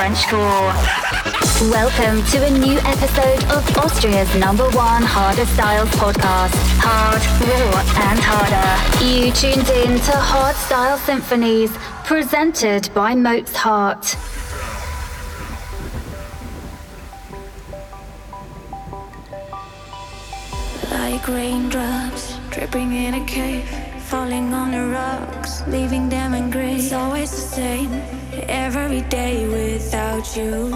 And Frenchcore. Welcome to a new episode of Austria's number one harder styles podcast. Hard, raw, and harder. You tuned in to Hardstyle Symphonies, presented by Mozart. Like raindrops dripping in a cave, falling on the rocks, leaving them in gray. It's always the same, every day without you.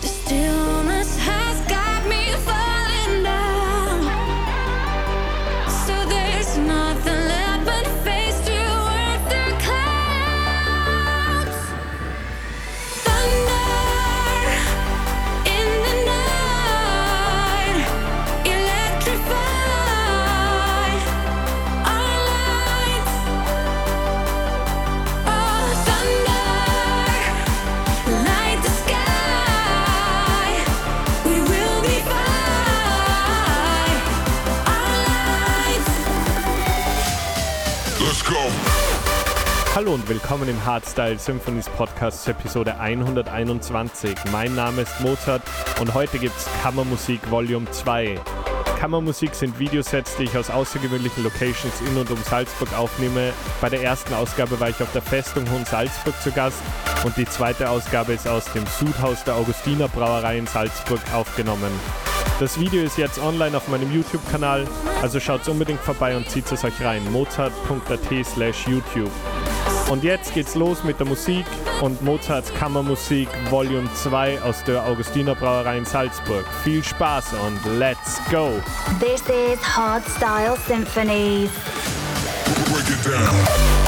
The Hallo und willkommen im Hardstyle Symphonies Podcast zur Episode 121. Mein Name ist Mozart und heute gibt's Kammermusik Volume 2. Kammermusik sind Videosets, die ich aus außergewöhnlichen Locations in und um Salzburg aufnehme. Bei der ersten Ausgabe war ich auf der Festung Hohen Salzburg zu Gast und die zweite Ausgabe ist aus dem Sudhaus der Augustiner Brauerei in Salzburg aufgenommen. Das Video ist jetzt online auf meinem YouTube-Kanal, also schaut unbedingt vorbei und zieht es euch rein. mozart.at slash YouTube. Und jetzt geht's los mit der Musik und Mozarts Kammermusik Volume 2 aus der Augustiner Brauerei in Salzburg. Viel Spaß und let's go! This is Hard Style Symphonies. Break it down.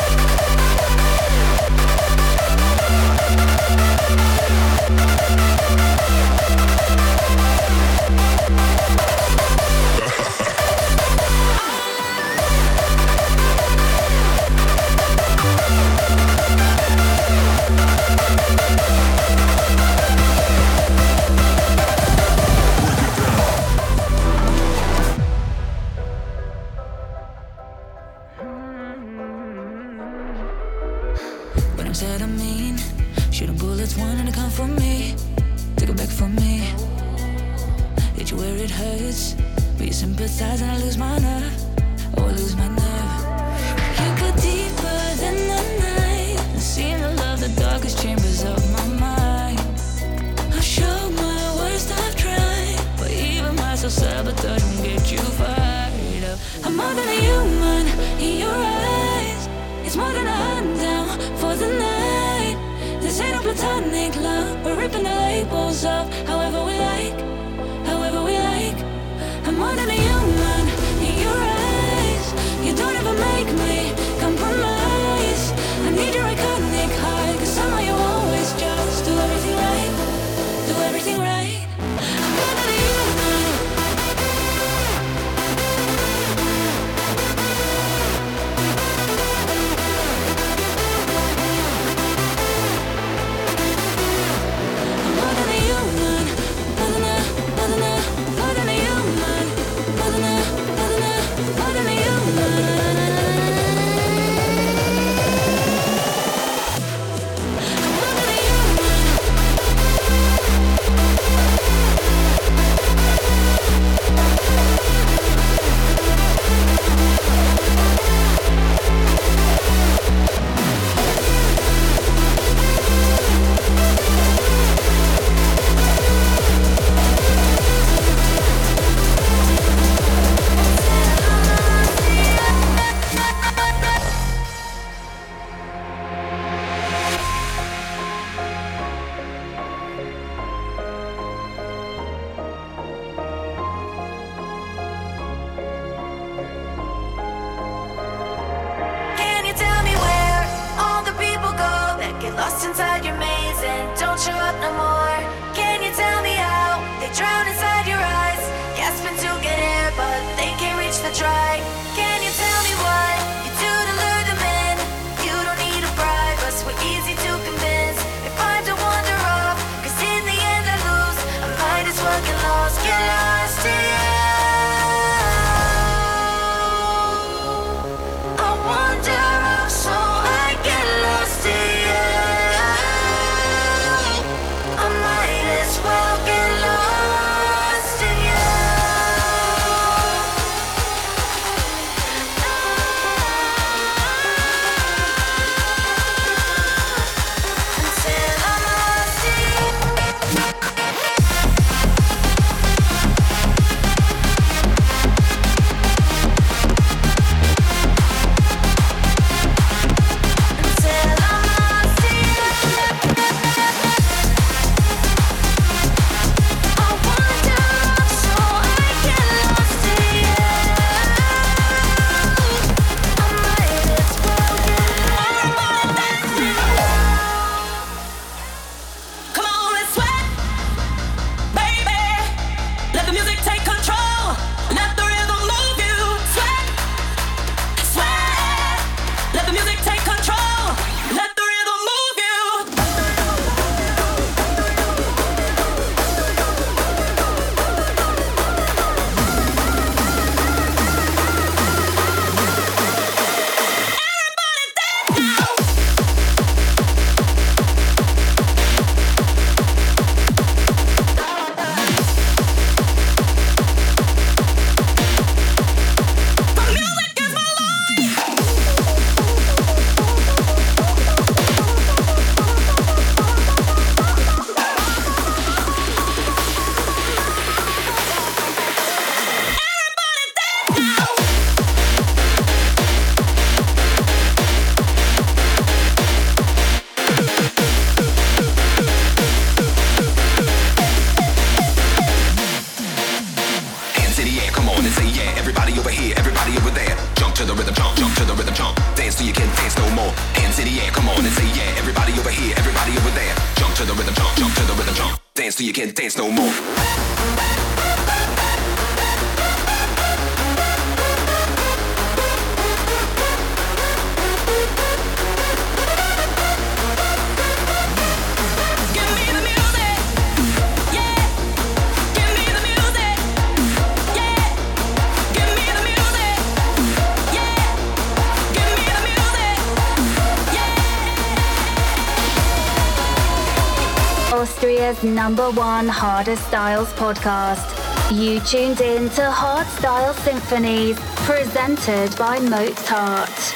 number one Harder Styles podcast. You tuned in to Hardstyle Symphonies, presented by Mozart.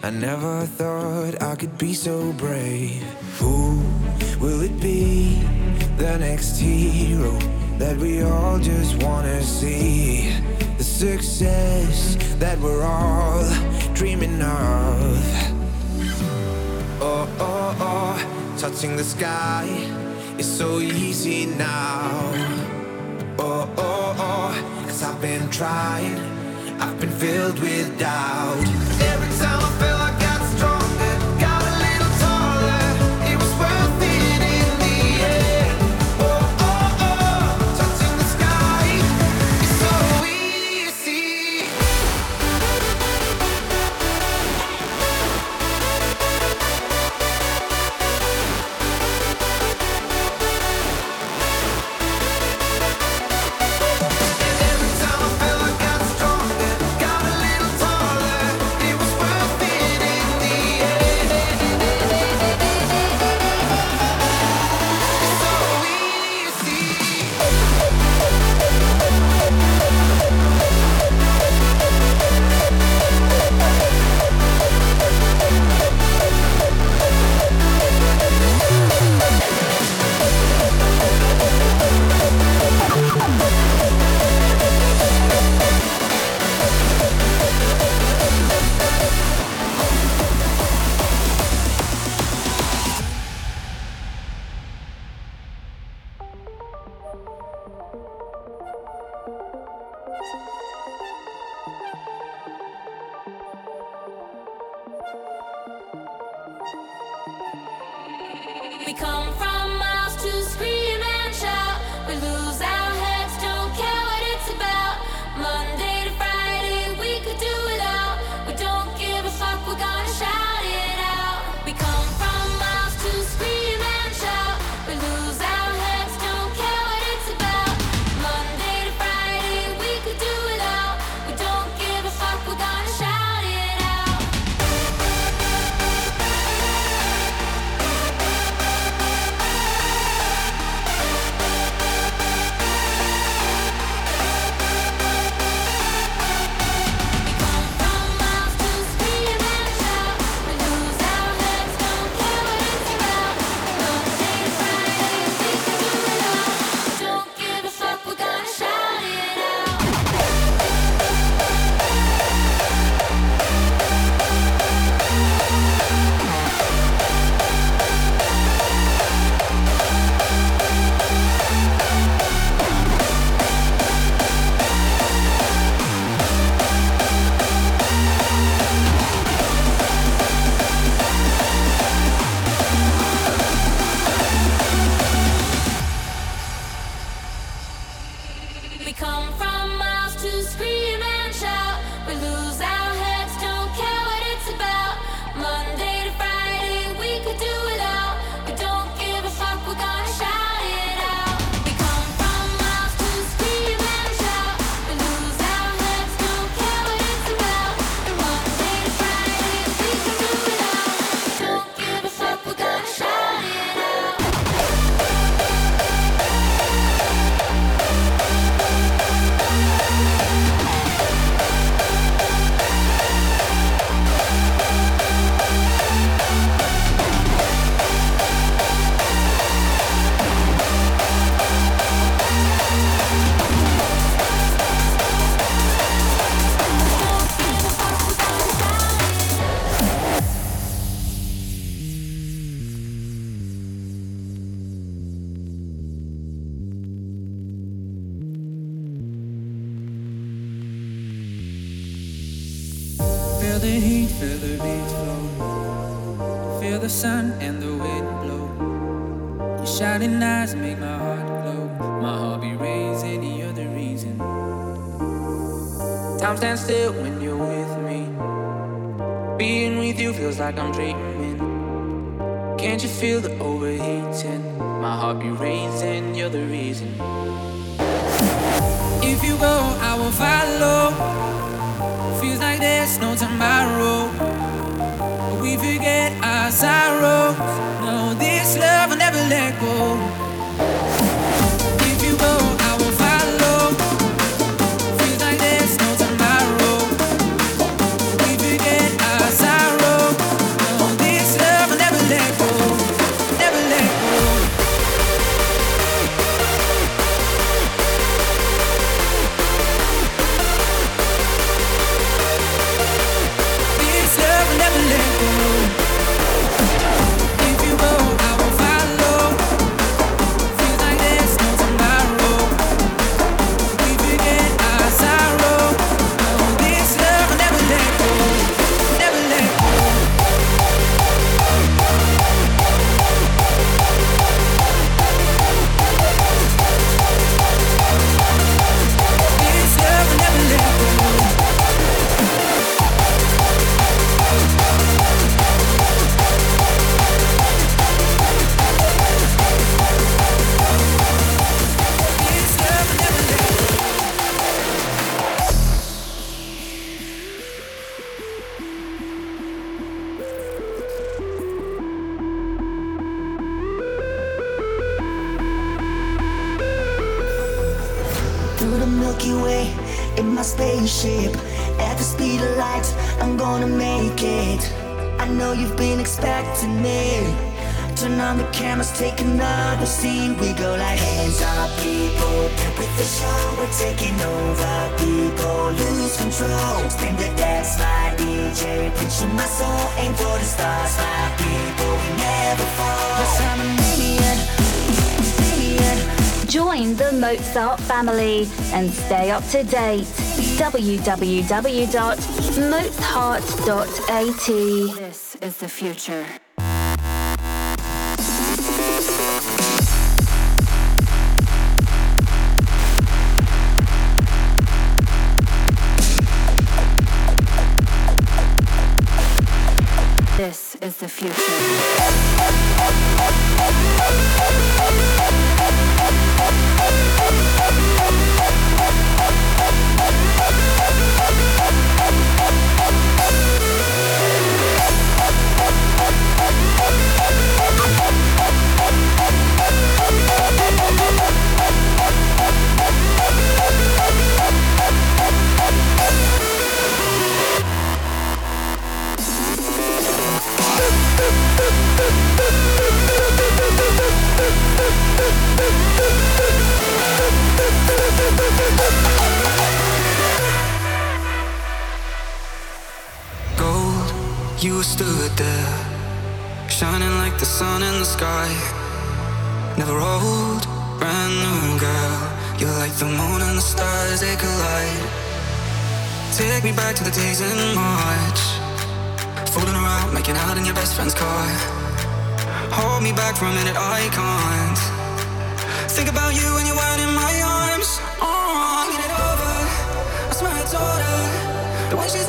I never thought I could be so brave. Who will it be? The next hero that we all just wanna see. The success that we're all dreaming of. Oh, oh, oh, touching the sky is so easy now. Oh, oh, oh, cause I've been trying, I've been filled with doubt. Like I'm dreaming. Can't you feel the overheating? My heart be racing, you're the reason. If you go, I will follow. Feels like there's no tomorrow. We forget our sorrows. No, this love will never let go. Take another scene. We go like hands up, people. Get with the show. We're taking over, people. Lose control. Spin the dance, my DJ. Pinch my soul. Aim for the stars, my people. We never fall. Yes, I'm a maniac. Join the Mozart family and stay up to date. www.mozart.at This is the future. This is the future. You stood there, shining like the sun in the sky. Never old, brand new girl. You're like the moon and the stars, they collide. Take me back to the days in March. Fooling around, making out in your best friend's car. Hold me back for a minute, I can't. Think about you when you weren't in my arms. Oh, get it over. I swear I told her that when she's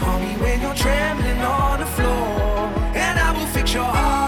Call me when you're trembling on the floor, and I will fix your heart.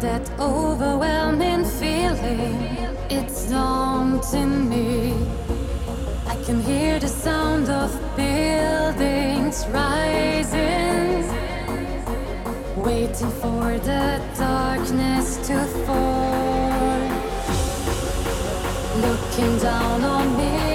that overwhelming feeling, it's daunting me. I can hear the sound of buildings rising, waiting for the darkness to fall, looking down on me.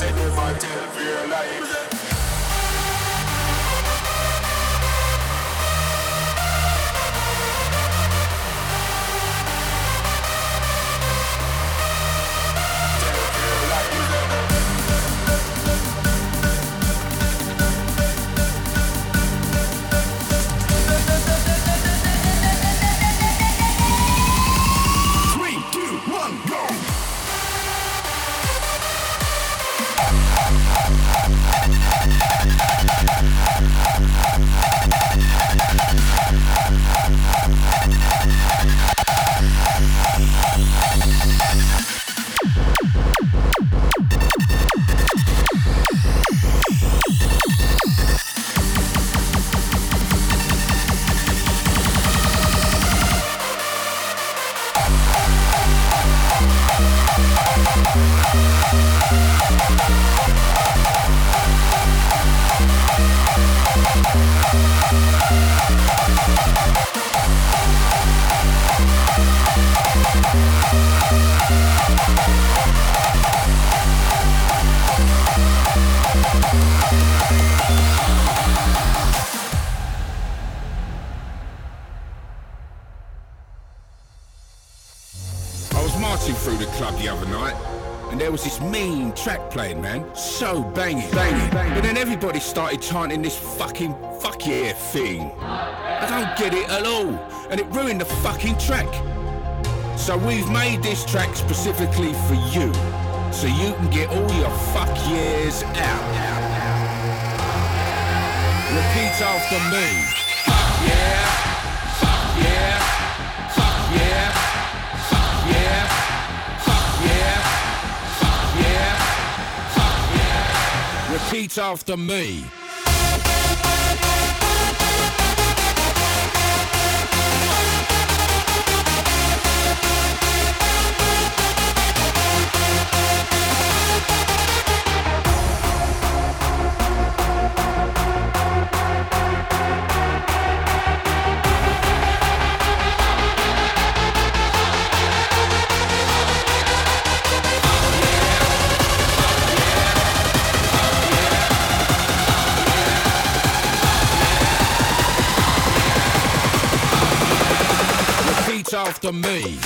Say never tell fear life. Playing, man. So banging, banging. But then everybody started chanting this fucking fuck yeah thing. I don't get it at all, and it ruined the fucking track. So we've made this track specifically for you, so you can get all your fuck yeahs out. Repeat after me. Fuck yeah, Repeat after me. After me.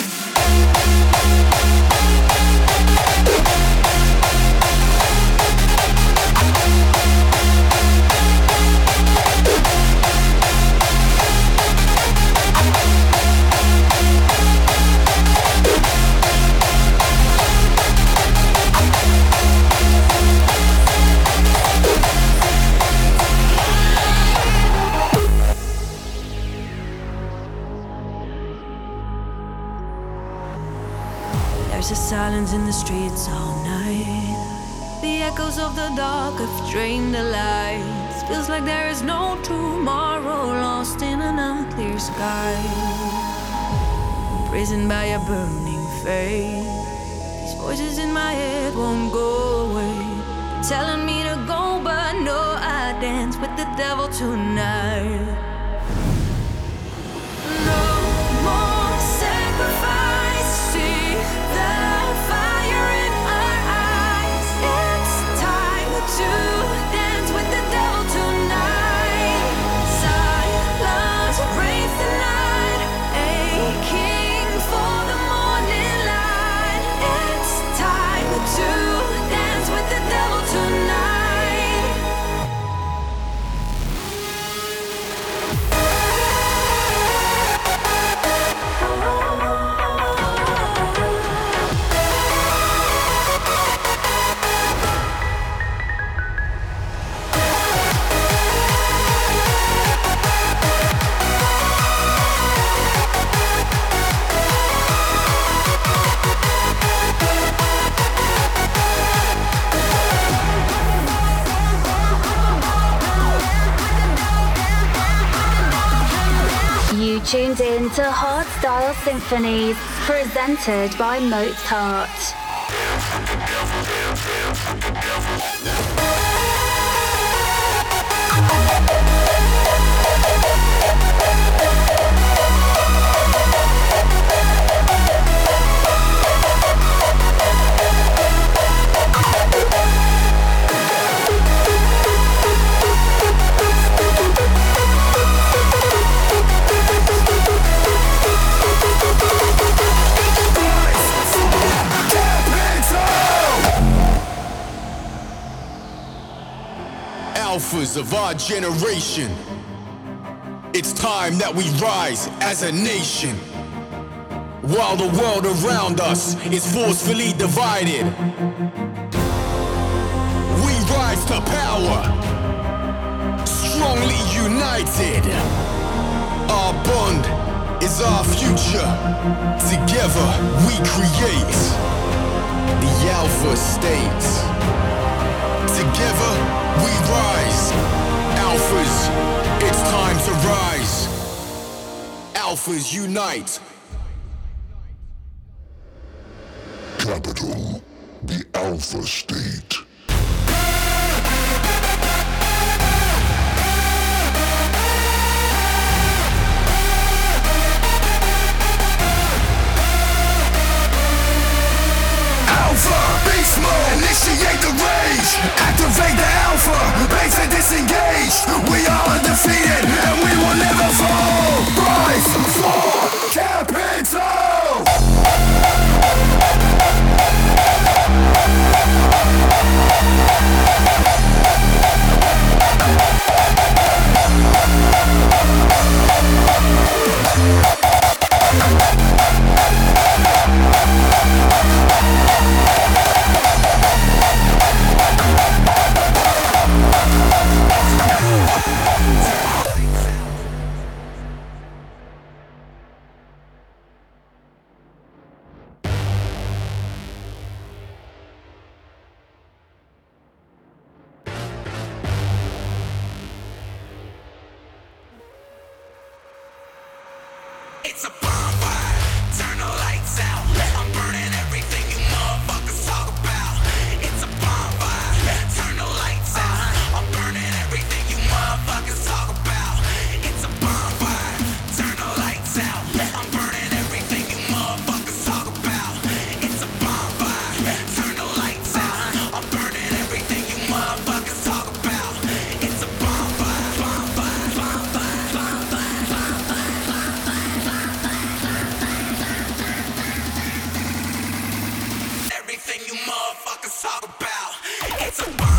Burning faith. These voices in my head won't go away. Telling me to go, but no, I dance with the devil tonight. Symphonies, presented by Mozart. Alphas of our generation. It's time that we rise as a nation. While the world around us is forcefully divided, we rise to power, strongly united. Our bond is our future. Together we create the Alpha States. Together we rise. Alphas, it's time to rise. Alphas unite. Capital, the Alpha State. Beast initiate the rage Activate the alpha, base and disengage. We are undefeated and we will never fall. Rise for capital a talk about, it's a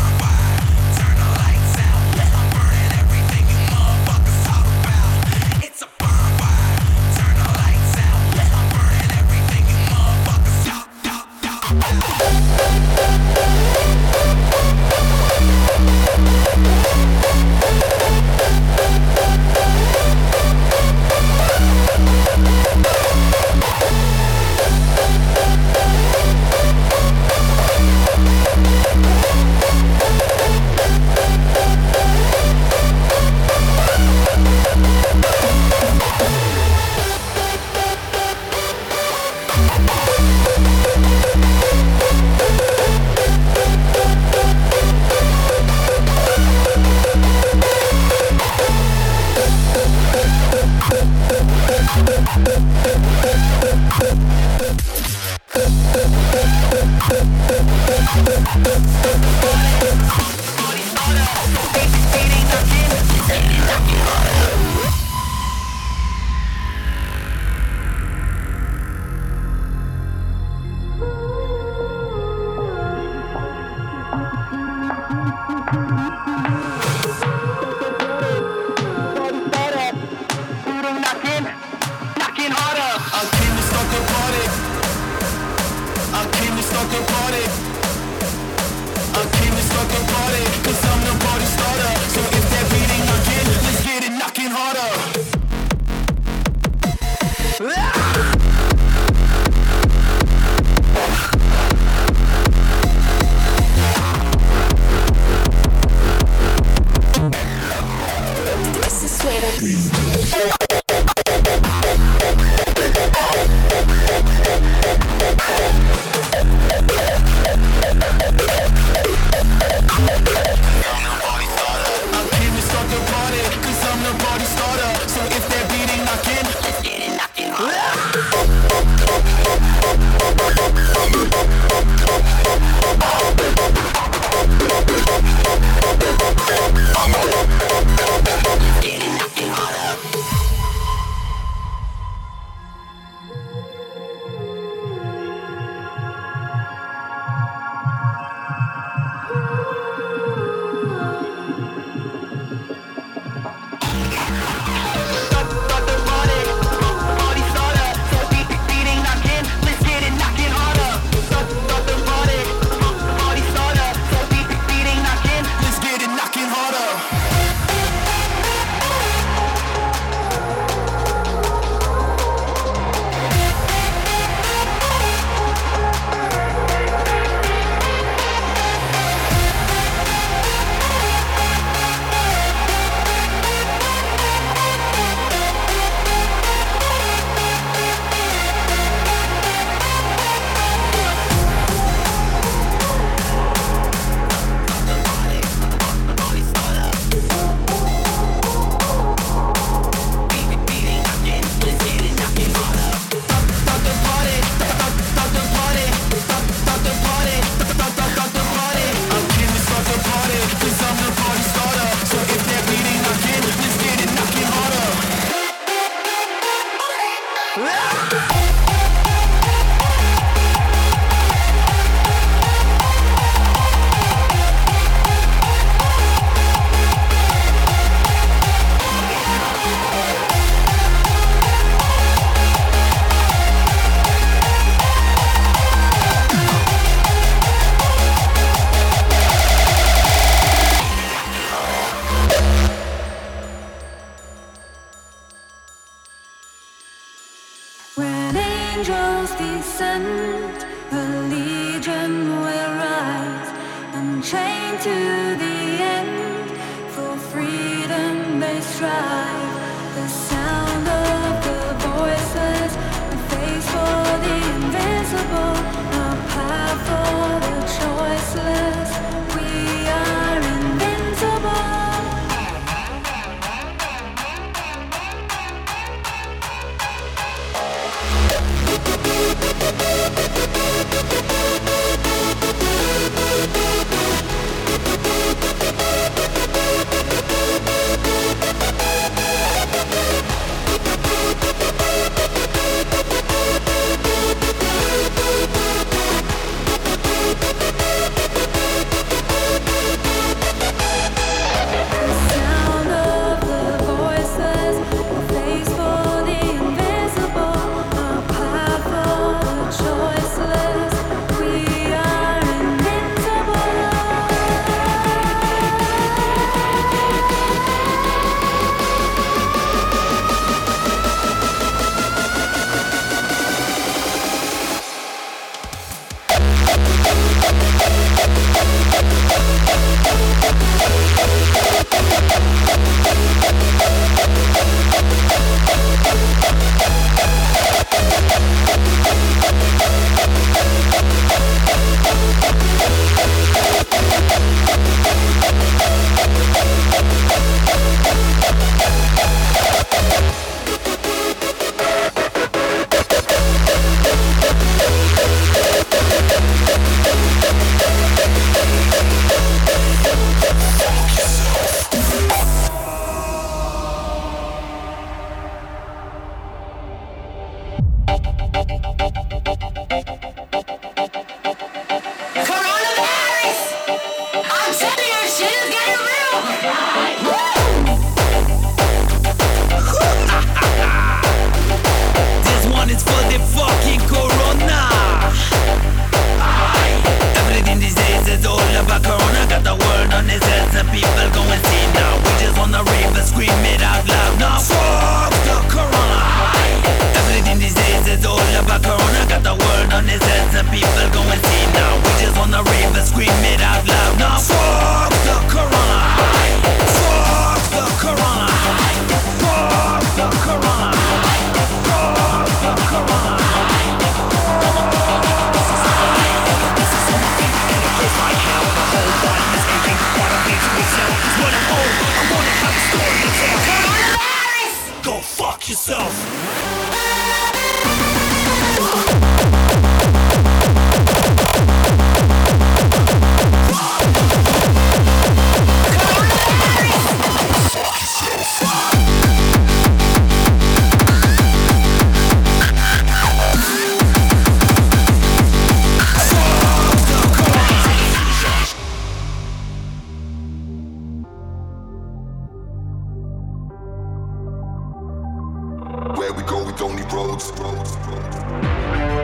go with only roads. roads, roads.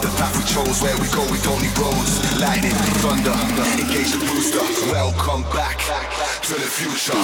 The path we chose, where we go, we don't need roads. Lightning, thunder, engage the booster. Welcome back to the future.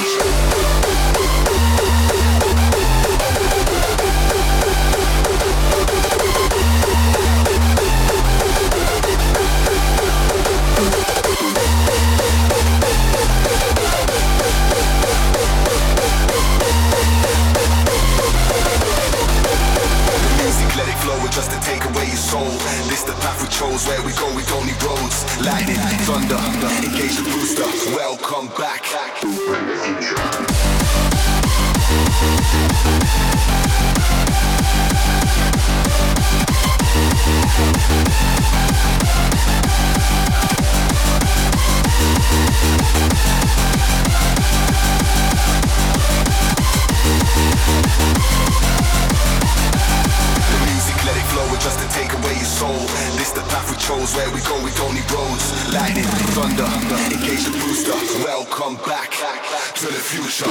soul. This the path we chose, where we go, we don't need roads. Lightning, thunder, engage the booster. Welcome back. back. where we go? With only roads. Lightning thunder engage the booster. Welcome back to the future.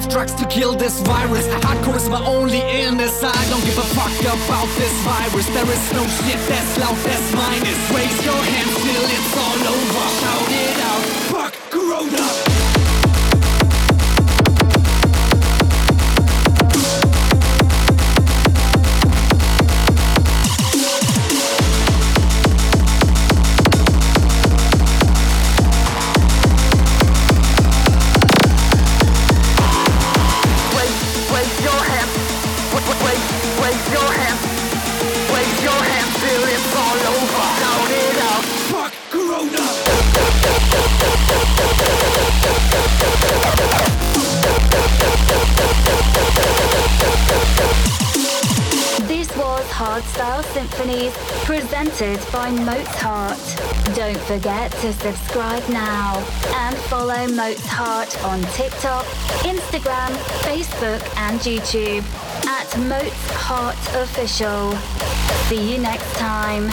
enough drugs to kill this virus. Hardcore is my only illness. I don't give a fuck about this virus. There is no shit that's loud, that's mine. Raise your hands till it's all over. Shout it out. Find by Moat's Heart. Don't forget to subscribe now and follow Moat's Heart on TikTok, Instagram, Facebook, and YouTube at Moat's Heart Official. See you next time.